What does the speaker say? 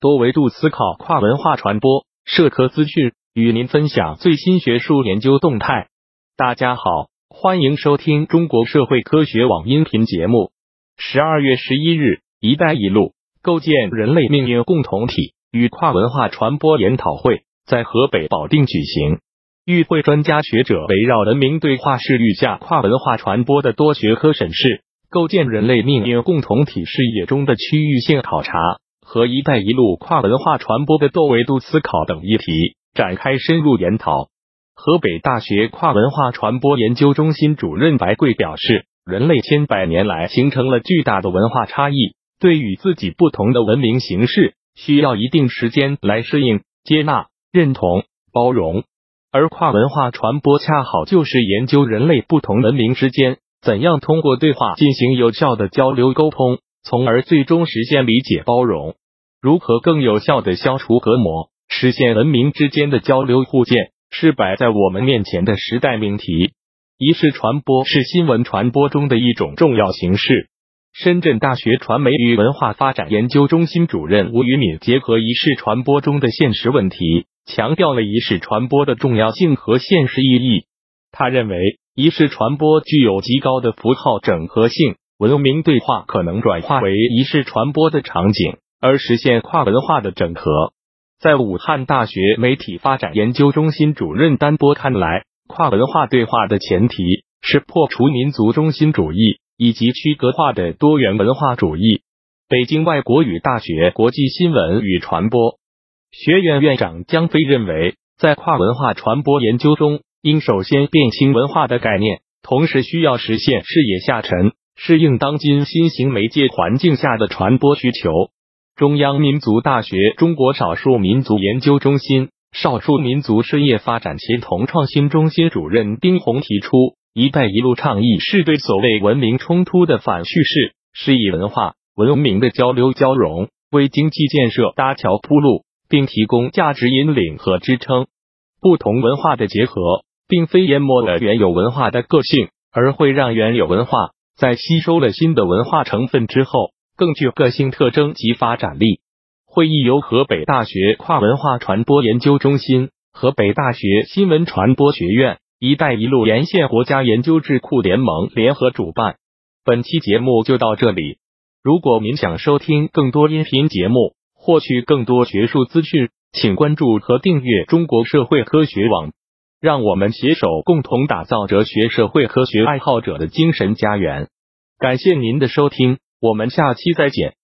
多维度思考跨文化传播社科资讯，与您分享最新学术研究动态。大家好，欢迎收听中国社会科学网音频节目。十二月十一日，“一带一路”构建人类命运共同体与跨文化传播研讨会在河北保定举行。与会专家学者围绕文明对话视域下跨文化传播的多学科审视，构建人类命运共同体视野中的区域性考察。和“一带一路”跨文化传播的多维度思考等议题展开深入研讨。河北大学跨文化传播研究中心主任白桂表示，人类千百年来形成了巨大的文化差异，对与自己不同的文明形式，需要一定时间来适应、接纳、认同、包容。而跨文化传播恰好就是研究人类不同文明之间怎样通过对话进行有效的交流沟通，从而最终实现理解包容。如何更有效的消除隔膜，实现文明之间的交流互鉴，是摆在我们面前的时代命题。仪式传播是新闻传播中的一种重要形式。深圳大学传媒与文化发展研究中心主任吴宇敏结合仪式传播中的现实问题，强调了仪式传播的重要性和现实意义。他认为，仪式传播具有极高的符号整合性，文明对话可能转化为仪式传播的场景。而实现跨文化的整合，在武汉大学媒体发展研究中心主任丹波看来，跨文化对话的前提是破除民族中心主义以及区隔化的多元文化主义。北京外国语大学国际新闻与传播学院院长江飞认为，在跨文化传播研究中，应首先辨清文化的概念，同时需要实现视野下沉，适应当今新型媒介环境下的传播需求。中央民族大学中国少数民族研究中心少数民族事业发展协同创新中心主任丁红提出，“一带一路”倡议是对所谓文明冲突的反叙事，是以文化文明的交流交融为经济建设搭桥铺路，并提供价值引领和支撑。不同文化的结合，并非淹没了原有文化的个性，而会让原有文化在吸收了新的文化成分之后。更具个性特征及发展力。会议由河北大学跨文化传播研究中心、河北大学新闻传播学院、“一带一路”沿线国家研究智库联盟联合主办。本期节目就到这里。如果您想收听更多音频节目，获取更多学术资讯，请关注和订阅中国社会科学网。让我们携手共同打造哲学社会科学爱好者的精神家园。感谢您的收听。我们下期再见。